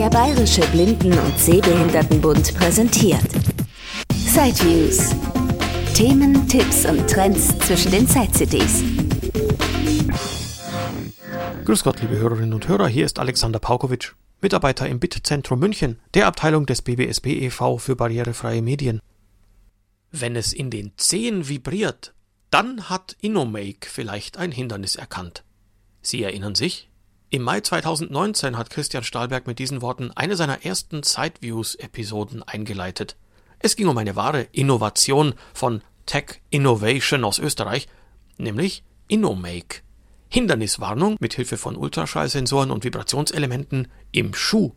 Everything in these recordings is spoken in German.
Der Bayerische Blinden- und Sehbehindertenbund präsentiert. Sideviews. Themen, Tipps und Trends zwischen den Side-CDs. Grüß Gott, liebe Hörerinnen und Hörer, hier ist Alexander Paukowitsch, Mitarbeiter im BIT-Zentrum München, der Abteilung des BBSB e.V. für barrierefreie Medien. Wenn es in den Zehen vibriert, dann hat InnoMake vielleicht ein Hindernis erkannt. Sie erinnern sich? Im Mai 2019 hat Christian Stahlberg mit diesen Worten eine seiner ersten Sideviews-Episoden eingeleitet. Es ging um eine wahre Innovation von Tech Innovation aus Österreich, nämlich InnoMake. Hinderniswarnung mit Hilfe von Ultraschallsensoren und Vibrationselementen im Schuh.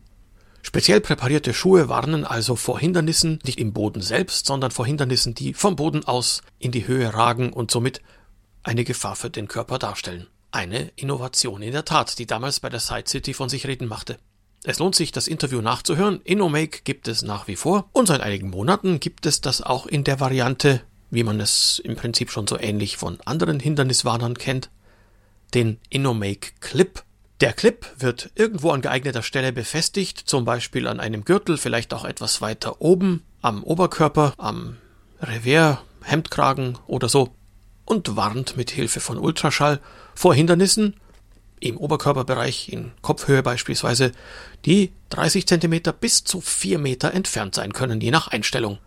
Speziell präparierte Schuhe warnen also vor Hindernissen nicht im Boden selbst, sondern vor Hindernissen, die vom Boden aus in die Höhe ragen und somit eine Gefahr für den Körper darstellen. Eine Innovation in der Tat, die damals bei der Side City von sich reden machte. Es lohnt sich, das Interview nachzuhören. InnoMake gibt es nach wie vor und seit einigen Monaten gibt es das auch in der Variante, wie man es im Prinzip schon so ähnlich von anderen Hinderniswarnern kennt, den InnoMake Clip. Der Clip wird irgendwo an geeigneter Stelle befestigt, zum Beispiel an einem Gürtel, vielleicht auch etwas weiter oben, am Oberkörper, am Revers, Hemdkragen oder so und warnt mit Hilfe von Ultraschall vor Hindernissen im Oberkörperbereich, in Kopfhöhe beispielsweise, die 30 cm bis zu 4 Meter entfernt sein können, je nach Einstellung.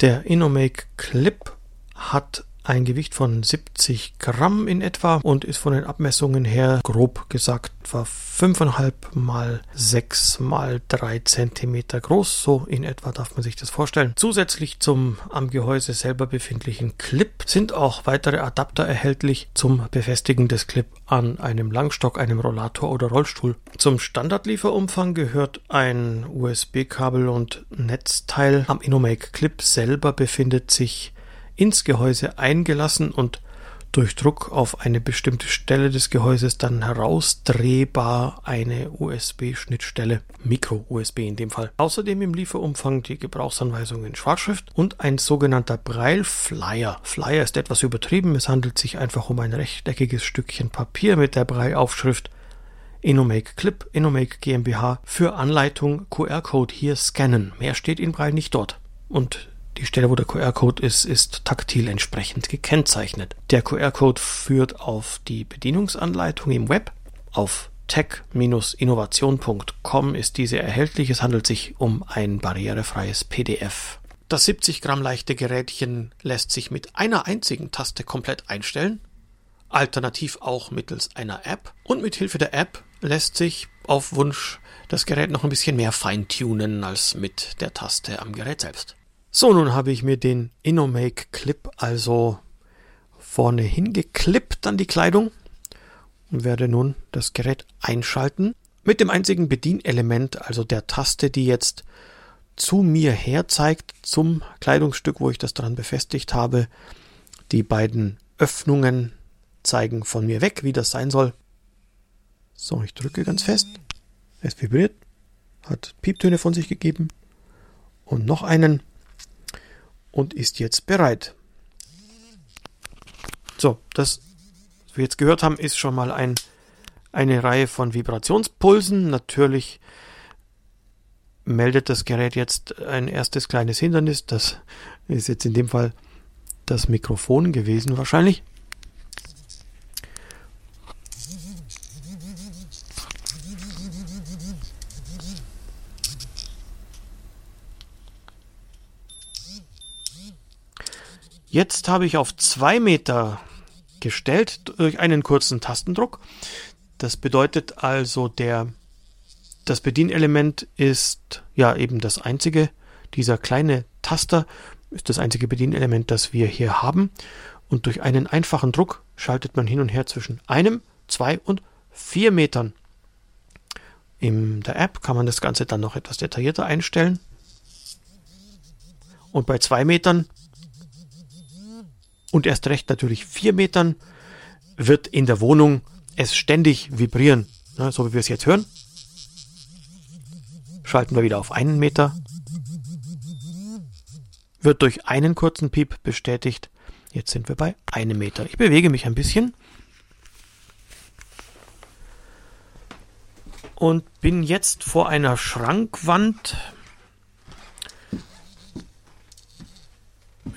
Der Innomake Clip hat ein Gewicht von 70 Gramm in etwa und ist von den Abmessungen her grob gesagt etwa 5,5 mal 6 mal 3 Zentimeter groß. So in etwa darf man sich das vorstellen. Zusätzlich zum am Gehäuse selber befindlichen Clip sind auch weitere Adapter erhältlich zum Befestigen des Clip an einem Langstock, einem Rollator oder Rollstuhl. Zum Standardlieferumfang gehört ein USB-Kabel und Netzteil. Am Innomake Clip selber befindet sich ins Gehäuse eingelassen und durch Druck auf eine bestimmte Stelle des Gehäuses dann herausdrehbar eine USB-Schnittstelle, Micro-USB in dem Fall. Außerdem im Lieferumfang die Gebrauchsanweisung in Schwarzschrift und ein sogenannter Braille-Flyer. Flyer ist etwas übertrieben, es handelt sich einfach um ein rechteckiges Stückchen Papier mit der Braille-Aufschrift Innomake Clip, Innomake GmbH für Anleitung QR-Code hier scannen. Mehr steht in Braille nicht dort. Und die Stelle, wo der QR-Code ist, ist taktil entsprechend gekennzeichnet. Der QR-Code führt auf die Bedienungsanleitung im Web. Auf tech-innovation.com ist diese erhältlich. Es handelt sich um ein barrierefreies PDF. Das 70 Gramm leichte Gerätchen lässt sich mit einer einzigen Taste komplett einstellen, alternativ auch mittels einer App. Und mit Hilfe der App lässt sich auf Wunsch das Gerät noch ein bisschen mehr feintunen als mit der Taste am Gerät selbst. So, nun habe ich mir den Innomake Clip also vorne hingeklippt an die Kleidung und werde nun das Gerät einschalten mit dem einzigen Bedienelement, also der Taste, die jetzt zu mir her zeigt zum Kleidungsstück, wo ich das dran befestigt habe. Die beiden Öffnungen zeigen von mir weg, wie das sein soll. So, ich drücke ganz fest. Es vibriert, hat Pieptöne von sich gegeben und noch einen und ist jetzt bereit. So, das, was wir jetzt gehört haben, ist schon mal ein, eine Reihe von Vibrationspulsen. Natürlich meldet das Gerät jetzt ein erstes kleines Hindernis. Das ist jetzt in dem Fall das Mikrofon gewesen wahrscheinlich. Jetzt habe ich auf zwei Meter gestellt durch einen kurzen Tastendruck. Das bedeutet also, der, das Bedienelement ist ja eben das einzige. Dieser kleine Taster ist das einzige Bedienelement, das wir hier haben. Und durch einen einfachen Druck schaltet man hin und her zwischen einem, zwei und vier Metern. In der App kann man das Ganze dann noch etwas detaillierter einstellen. Und bei zwei Metern und erst recht natürlich vier Metern wird in der Wohnung es ständig vibrieren, ne, so wie wir es jetzt hören. Schalten wir wieder auf einen Meter. Wird durch einen kurzen Piep bestätigt. Jetzt sind wir bei einem Meter. Ich bewege mich ein bisschen. und bin jetzt vor einer Schrankwand.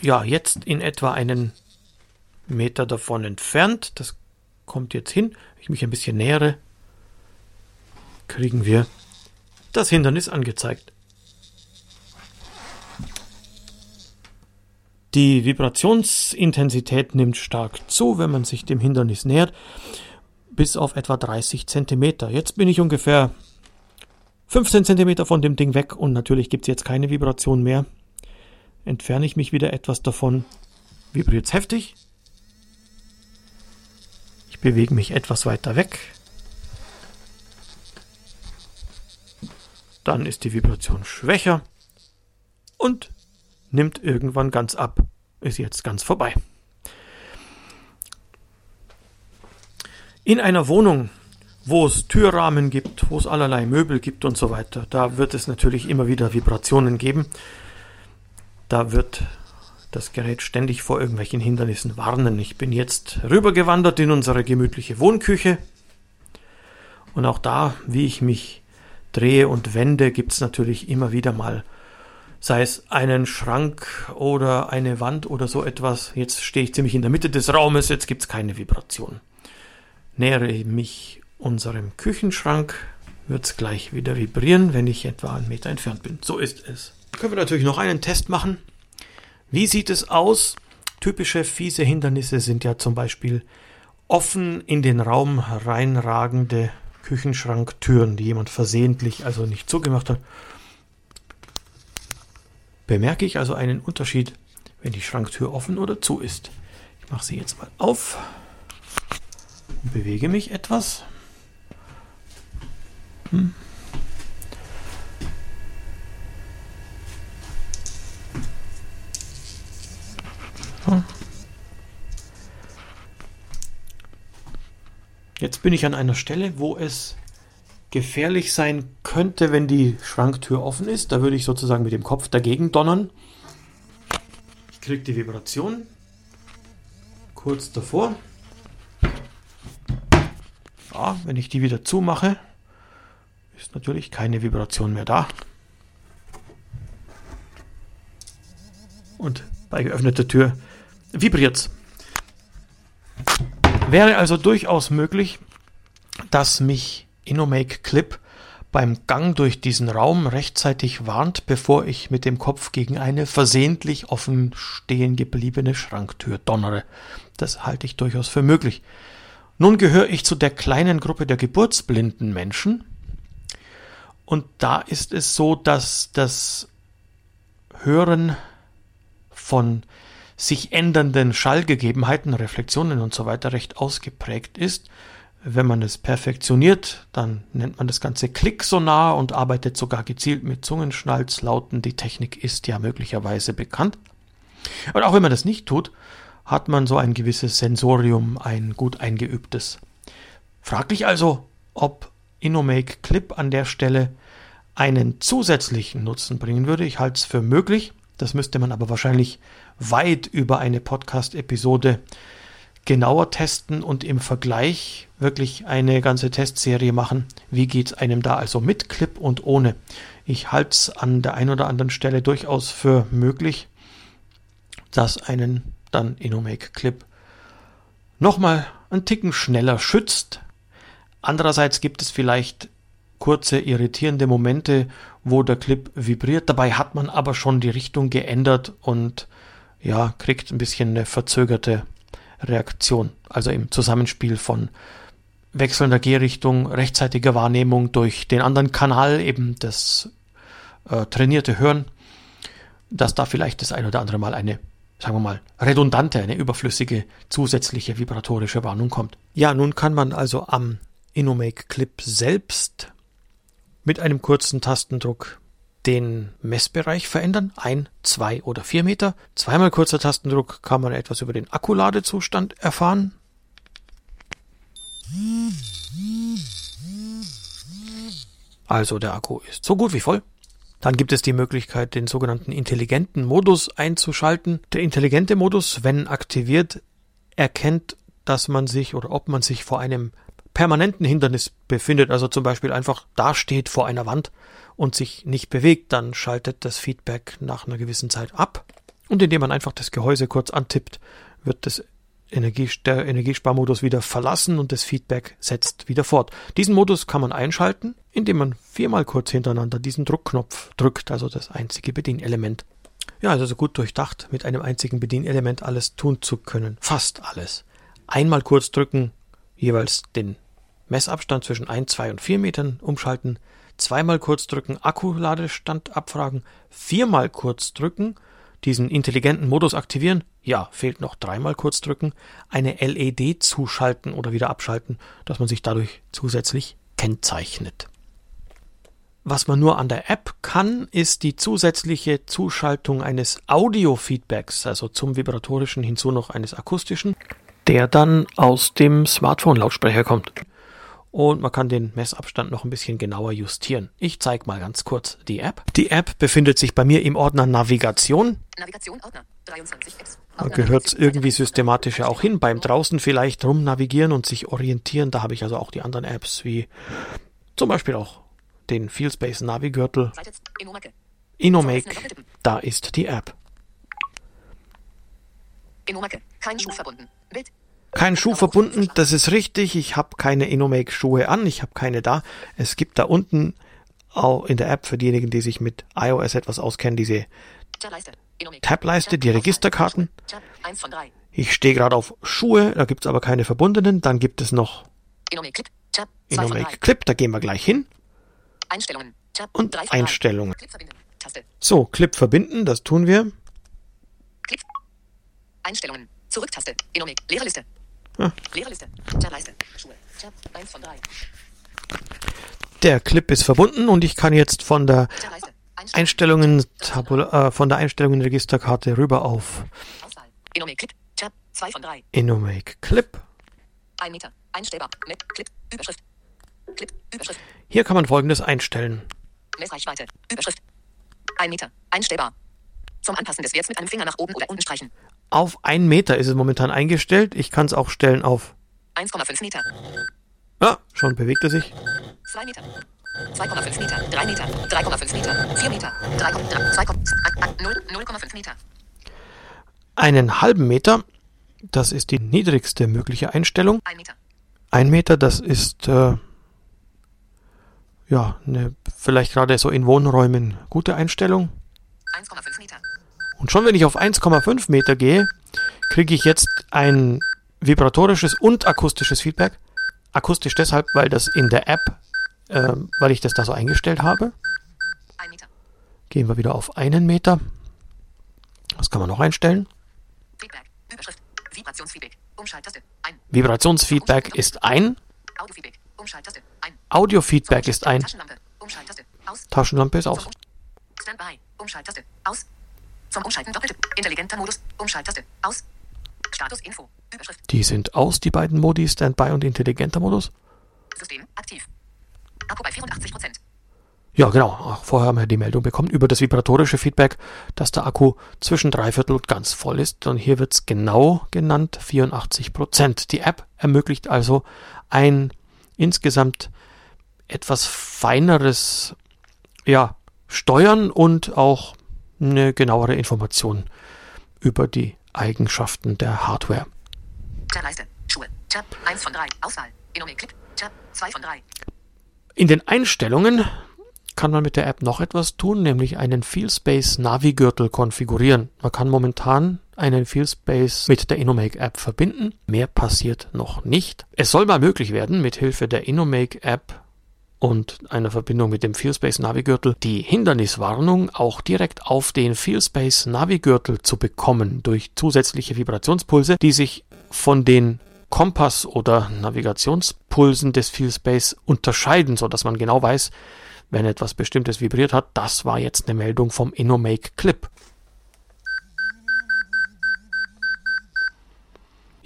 Ja, jetzt in etwa einen Meter davon entfernt. Das kommt jetzt hin. Wenn ich mich ein bisschen nähere, kriegen wir das Hindernis angezeigt. Die Vibrationsintensität nimmt stark zu, wenn man sich dem Hindernis nähert, bis auf etwa 30 Zentimeter. Jetzt bin ich ungefähr 15 Zentimeter von dem Ding weg und natürlich gibt es jetzt keine Vibration mehr. Entferne ich mich wieder etwas davon, vibriert es heftig. Bewege mich etwas weiter weg. Dann ist die Vibration schwächer und nimmt irgendwann ganz ab. Ist jetzt ganz vorbei. In einer Wohnung, wo es Türrahmen gibt, wo es allerlei Möbel gibt und so weiter, da wird es natürlich immer wieder Vibrationen geben. Da wird das Gerät ständig vor irgendwelchen Hindernissen warnen. Ich bin jetzt rübergewandert in unsere gemütliche Wohnküche. Und auch da, wie ich mich drehe und wende, gibt es natürlich immer wieder mal sei es einen Schrank oder eine Wand oder so etwas. Jetzt stehe ich ziemlich in der Mitte des Raumes, jetzt gibt es keine Vibration. Nähere mich unserem Küchenschrank, wird es gleich wieder vibrieren, wenn ich etwa einen Meter entfernt bin. So ist es. Können wir natürlich noch einen Test machen. Wie sieht es aus? Typische fiese Hindernisse sind ja zum Beispiel offen in den Raum reinragende Küchenschranktüren, die jemand versehentlich also nicht zugemacht hat bemerke ich also einen Unterschied, wenn die Schranktür offen oder zu ist. Ich mache sie jetzt mal auf und bewege mich etwas. Hm. Jetzt bin ich an einer Stelle, wo es gefährlich sein könnte, wenn die Schranktür offen ist. Da würde ich sozusagen mit dem Kopf dagegen donnern. Ich kriege die Vibration kurz davor. Ja, wenn ich die wieder zumache, ist natürlich keine Vibration mehr da. Und bei geöffneter Tür vibriert es. Wäre also durchaus möglich, dass mich Inomake Clip beim Gang durch diesen Raum rechtzeitig warnt, bevor ich mit dem Kopf gegen eine versehentlich offen stehen gebliebene Schranktür donnere. Das halte ich durchaus für möglich. Nun gehöre ich zu der kleinen Gruppe der geburtsblinden Menschen. Und da ist es so, dass das Hören von sich ändernden Schallgegebenheiten, Reflexionen und so weiter recht ausgeprägt ist wenn man es perfektioniert, dann nennt man das Ganze Klicksonar und arbeitet sogar gezielt mit Zungenschnalzlauten. Die Technik ist ja möglicherweise bekannt. Und auch wenn man das nicht tut, hat man so ein gewisses Sensorium, ein gut eingeübtes. Fraglich also, ob InnoMake Clip an der Stelle einen zusätzlichen Nutzen bringen würde. Ich halte es für möglich. Das müsste man aber wahrscheinlich weit über eine Podcast-Episode genauer testen und im Vergleich wirklich eine ganze Testserie machen. Wie geht es einem da also mit Clip und ohne? Ich halte es an der einen oder anderen Stelle durchaus für möglich, dass einen dann Inomake Clip nochmal einen Ticken schneller schützt. Andererseits gibt es vielleicht kurze irritierende Momente, wo der Clip vibriert. Dabei hat man aber schon die Richtung geändert und ja, kriegt ein bisschen eine verzögerte Reaktion. Also im Zusammenspiel von wechselnder Gehrichtung, rechtzeitiger Wahrnehmung durch den anderen Kanal, eben das äh, trainierte Hören, dass da vielleicht das ein oder andere Mal eine, sagen wir mal, redundante, eine überflüssige zusätzliche vibratorische Warnung kommt. Ja, nun kann man also am Inomake Clip selbst mit einem kurzen Tastendruck den Messbereich verändern. Ein, zwei oder vier Meter. Zweimal kurzer Tastendruck kann man etwas über den Akkuladezustand erfahren. Also der Akku ist so gut wie voll. Dann gibt es die Möglichkeit, den sogenannten intelligenten Modus einzuschalten. Der intelligente Modus, wenn aktiviert, erkennt, dass man sich oder ob man sich vor einem permanenten Hindernis befindet, also zum Beispiel einfach dasteht vor einer Wand und sich nicht bewegt, dann schaltet das Feedback nach einer gewissen Zeit ab. Und indem man einfach das Gehäuse kurz antippt, wird das Energie, der Energiesparmodus wieder verlassen und das Feedback setzt wieder fort. Diesen Modus kann man einschalten, indem man viermal kurz hintereinander diesen Druckknopf drückt, also das einzige Bedienelement. Ja, also gut durchdacht, mit einem einzigen Bedienelement alles tun zu können. Fast alles. Einmal kurz drücken, jeweils den Messabstand zwischen 1, 2 und 4 Metern umschalten, zweimal kurz drücken, Akkuladestand abfragen, viermal kurz drücken, diesen intelligenten Modus aktivieren, ja, fehlt noch dreimal kurz drücken, eine LED zuschalten oder wieder abschalten, dass man sich dadurch zusätzlich kennzeichnet. Was man nur an der App kann, ist die zusätzliche Zuschaltung eines Audio-Feedbacks, also zum vibratorischen hinzu noch eines akustischen, der dann aus dem Smartphone-Lautsprecher kommt. Und man kann den Messabstand noch ein bisschen genauer justieren. Ich zeige mal ganz kurz die App. Die App befindet sich bei mir im Ordner Navigation. Navigation, Ordner, 23 Apps. Da gehört es irgendwie systematisch ja auch hin. Beim draußen vielleicht rumnavigieren und sich orientieren. Da habe ich also auch die anderen Apps wie zum Beispiel auch den Fieldspace Navi-Gürtel. Inomake, da ist die App. Inomake, kein Schuh verbunden. Kein Schuh verbunden, das ist richtig. Ich habe keine Inomake Schuhe an, ich habe keine da. Es gibt da unten auch in der App für diejenigen, die sich mit iOS etwas auskennen, diese Tab-Leiste, die Registerkarten. Ich stehe gerade auf Schuhe, da gibt es aber keine verbundenen. Dann gibt es noch Inomake Clip, da gehen wir gleich hin. Einstellungen. Und Einstellungen. So, Clip verbinden, das tun wir. Einstellungen. Zurücktaste. Enomik. Leere Liste. Leere Liste. Tab-Leiste. Schuhe. Tab 1 von 3. Der Clip ist verbunden und ich kann jetzt von der Einstellungen, Tabula, äh, von der Einstellungen Registerkarte rüber auf Enomake Clip. Tab 2 von 3. Enomake Clip. 1 Meter. Einstellbar. Mit Clip. Überschrift. Clip. Überschrift. Hier kann man folgendes einstellen. Messreichweite. Überschrift. 1 Meter. Einstellbar. Zum Anpassen des Werts mit einem Finger nach oben oder unten streichen. Auf 1 Meter ist es momentan eingestellt. Ich kann es auch stellen auf 1,5 Meter. Ja, schon bewegt er sich. 2 Meter. 2,5 Meter, 3 Meter, 3,5 Meter, 4 Meter, 0,5 Meter. Einen halben Meter, das ist die niedrigste mögliche Einstellung. 1 Meter. 1 Meter, das ist äh, ja, eine, vielleicht gerade so in Wohnräumen gute Einstellung. 1,5 Meter. Und schon wenn ich auf 1,5 Meter gehe, kriege ich jetzt ein vibratorisches und akustisches Feedback. Akustisch deshalb, weil das in der App, äh, weil ich das da so eingestellt habe. Meter. Gehen wir wieder auf einen Meter. Was kann man noch einstellen? Feedback, Überschrift, Vibrationsfeedback, Umschalttaste, ein. Vibrationsfeedback ist ein. Audiofeedback, Umschalttaste, ein. Audiofeedback ist ein. Taschenlampe. Taschenlampe ist aus. Standby. Umschalttaste. Aus. Zum Umschalten doppelte. Intelligenter Modus. Umschalttaste. Aus. Status Info. Überschrift. Die sind aus, die beiden Modi, Standby und intelligenter Modus. System aktiv. Akku bei 84 Prozent. Ja, genau. Ach, vorher haben wir die Meldung bekommen über das vibratorische Feedback, dass der Akku zwischen dreiviertel und ganz voll ist. Und hier wird es genau genannt 84 Prozent. Die App ermöglicht also ein insgesamt etwas feineres ja, Steuern und auch eine genauere Information über die Eigenschaften der Hardware. Tab-Leiste, Schuhe, Tab 1 von 3, Auswahl, Enomik Clip, Tab 2 von 3. In den Einstellungen kann man mit der App noch etwas tun, nämlich einen FeelSpace Navi-Gürtel konfigurieren. Man kann momentan einen FeelSpace mit der Inomake App verbinden. Mehr passiert noch nicht. Es soll mal möglich werden, mit Hilfe der Inomake App und einer Verbindung mit dem FeelSpace Navigürtel die Hinderniswarnung auch direkt auf den FeelSpace Navigürtel zu bekommen durch zusätzliche Vibrationspulse, die sich von den Kompass- oder Navigationspulsen des FeelSpace unterscheiden, so dass man genau weiß, wenn etwas Bestimmtes vibriert hat, das war jetzt eine Meldung vom InnoMake Clip.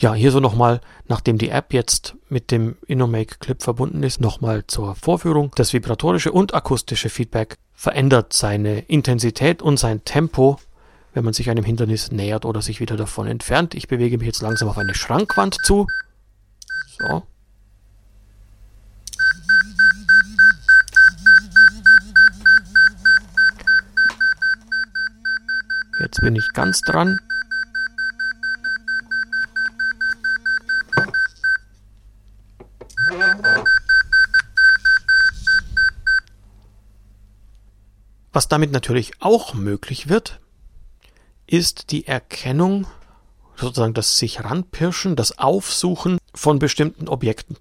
Ja, hier so nochmal, nachdem die App jetzt mit dem InnoMake Clip verbunden ist, nochmal zur Vorführung. Das vibratorische und akustische Feedback verändert seine Intensität und sein Tempo, wenn man sich einem Hindernis nähert oder sich wieder davon entfernt. Ich bewege mich jetzt langsam auf eine Schrankwand zu. So, Jetzt bin ich ganz dran. Was damit natürlich auch möglich wird, ist die Erkennung, sozusagen das sich ranpirschen, das Aufsuchen von bestimmten Objekten.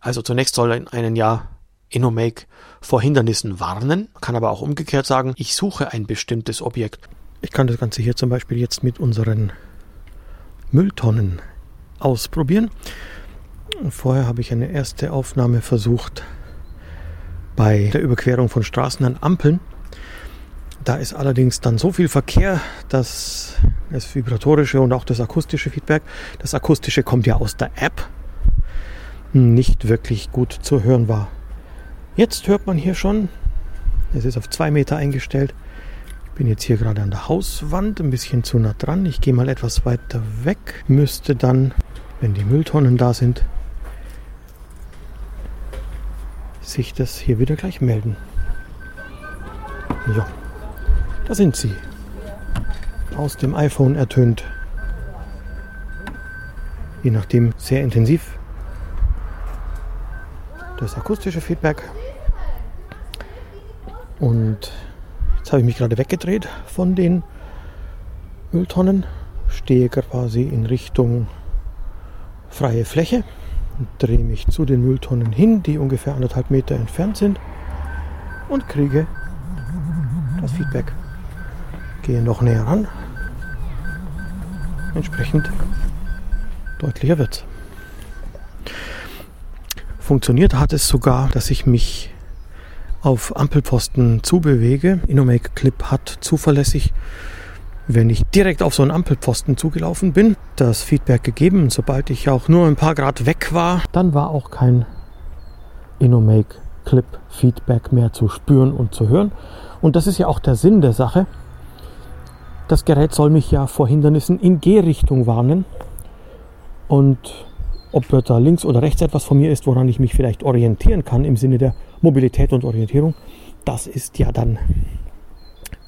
Also zunächst soll in einem Jahr InnoMake vor Hindernissen warnen, kann aber auch umgekehrt sagen, ich suche ein bestimmtes Objekt. Ich kann das Ganze hier zum Beispiel jetzt mit unseren Mülltonnen ausprobieren. Vorher habe ich eine erste Aufnahme versucht bei der Überquerung von Straßen an Ampeln. Da ist allerdings dann so viel Verkehr, dass das vibratorische und auch das akustische Feedback, das akustische kommt ja aus der App, nicht wirklich gut zu hören war. Jetzt hört man hier schon, es ist auf zwei Meter eingestellt. Ich bin jetzt hier gerade an der Hauswand, ein bisschen zu nah dran. Ich gehe mal etwas weiter weg. Müsste dann, wenn die Mülltonnen da sind, sich das hier wieder gleich melden. Ja. Da sind sie. Aus dem iPhone ertönt. Je nachdem sehr intensiv. Das akustische Feedback. Und jetzt habe ich mich gerade weggedreht von den Mülltonnen. Stehe quasi in Richtung freie Fläche drehe mich zu den Mülltonnen hin, die ungefähr anderthalb Meter entfernt sind und kriege das Feedback gehe noch näher ran. Entsprechend deutlicher wird Funktioniert hat es sogar, dass ich mich auf Ampelposten zubewege. Innomake Clip hat zuverlässig, wenn ich direkt auf so einen Ampelposten zugelaufen bin, das Feedback gegeben. Sobald ich auch nur ein paar Grad weg war, dann war auch kein Innomake Clip Feedback mehr zu spüren und zu hören. Und das ist ja auch der Sinn der Sache. Das Gerät soll mich ja vor Hindernissen in Gehrichtung warnen. Und ob da links oder rechts etwas von mir ist, woran ich mich vielleicht orientieren kann im Sinne der Mobilität und Orientierung, das ist ja dann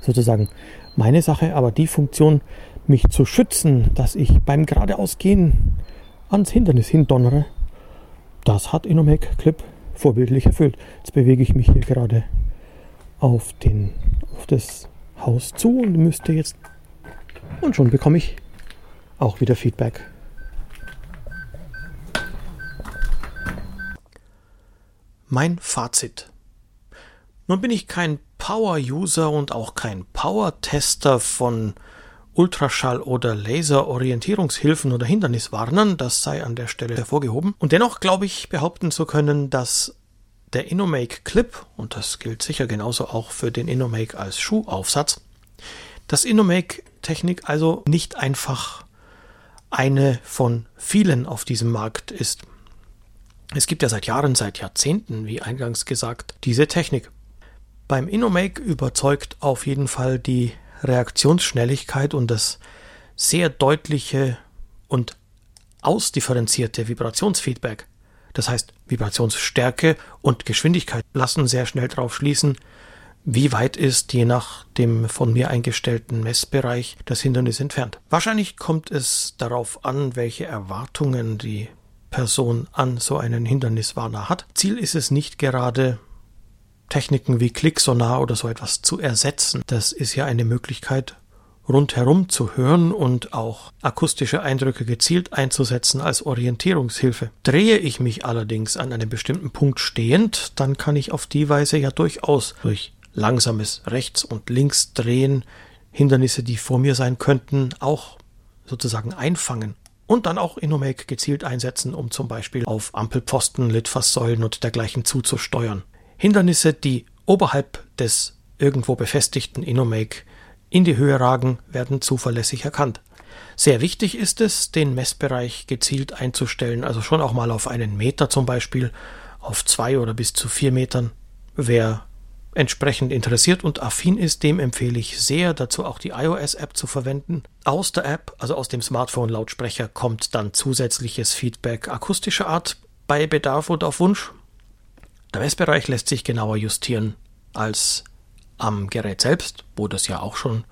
sozusagen meine Sache. Aber die Funktion, mich zu schützen, dass ich beim geradeausgehen ans Hindernis hindonnere, das hat Inomec Clip vorbildlich erfüllt. Jetzt bewege ich mich hier gerade auf, den, auf das Haus zu und müsste jetzt und schon bekomme ich auch wieder Feedback. Mein Fazit. Nun bin ich kein Power-User und auch kein Power-Tester von Ultraschall- oder Laser-Orientierungshilfen oder Hinderniswarnern, das sei an der Stelle hervorgehoben. Und dennoch glaube ich behaupten zu können, dass der Innomake Clip, und das gilt sicher genauso auch für den Innomake als Schuhaufsatz, das Innomake Technik also nicht einfach eine von vielen auf diesem Markt ist. Es gibt ja seit Jahren, seit Jahrzehnten, wie eingangs gesagt, diese Technik. Beim Innomake überzeugt auf jeden Fall die Reaktionsschnelligkeit und das sehr deutliche und ausdifferenzierte Vibrationsfeedback. Das heißt, Vibrationsstärke und Geschwindigkeit lassen sehr schnell darauf schließen, wie weit ist je nach dem von mir eingestellten Messbereich das Hindernis entfernt. Wahrscheinlich kommt es darauf an, welche Erwartungen die Person an so einen Hinderniswarner hat. Ziel ist es nicht gerade, Techniken wie Klicksonar oder so etwas zu ersetzen. Das ist ja eine Möglichkeit, rundherum zu hören und auch akustische Eindrücke gezielt einzusetzen als Orientierungshilfe. Drehe ich mich allerdings an einem bestimmten Punkt stehend, dann kann ich auf die Weise ja durchaus durch langsames Rechts- und Linksdrehen, Hindernisse, die vor mir sein könnten, auch sozusagen einfangen. Und dann auch Innomake gezielt einsetzen, um zum Beispiel auf Ampelposten, Litfaßsäulen und dergleichen zuzusteuern. Hindernisse, die oberhalb des irgendwo befestigten Innomake in die Höhe ragen, werden zuverlässig erkannt. Sehr wichtig ist es, den Messbereich gezielt einzustellen, also schon auch mal auf einen Meter zum Beispiel, auf zwei oder bis zu vier Metern. Wer entsprechend interessiert und affin ist, dem empfehle ich sehr, dazu auch die iOS-App zu verwenden. Aus der App, also aus dem Smartphone-Lautsprecher, kommt dann zusätzliches Feedback akustischer Art bei Bedarf und auf Wunsch. Der Messbereich lässt sich genauer justieren als am Gerät selbst, wo das ja auch schon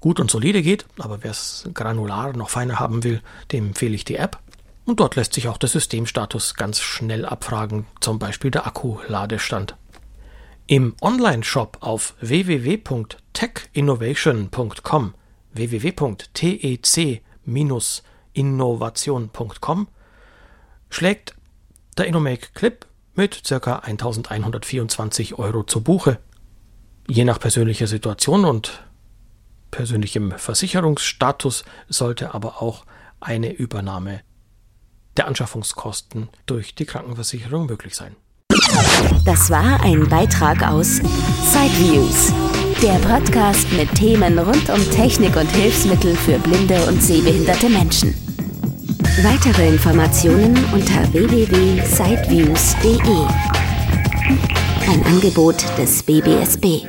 gut und solide geht, aber wer es granular noch feiner haben will, dem empfehle ich die App. Und dort lässt sich auch der Systemstatus ganz schnell abfragen, zum Beispiel der Akkuladestand. Im Online-Shop auf www.techinnovation.com www.tec-innovation.com schlägt der InnoMake Clip mit ca. 1124 Euro zu Buche. Je nach persönlicher Situation und persönlichem Versicherungsstatus sollte aber auch eine Übernahme der Anschaffungskosten durch die Krankenversicherung möglich sein. Das war ein Beitrag aus Sideviews, der Podcast mit Themen rund um Technik und Hilfsmittel für blinde und sehbehinderte Menschen. Weitere Informationen unter www.sideviews.de. Ein Angebot des BBSB.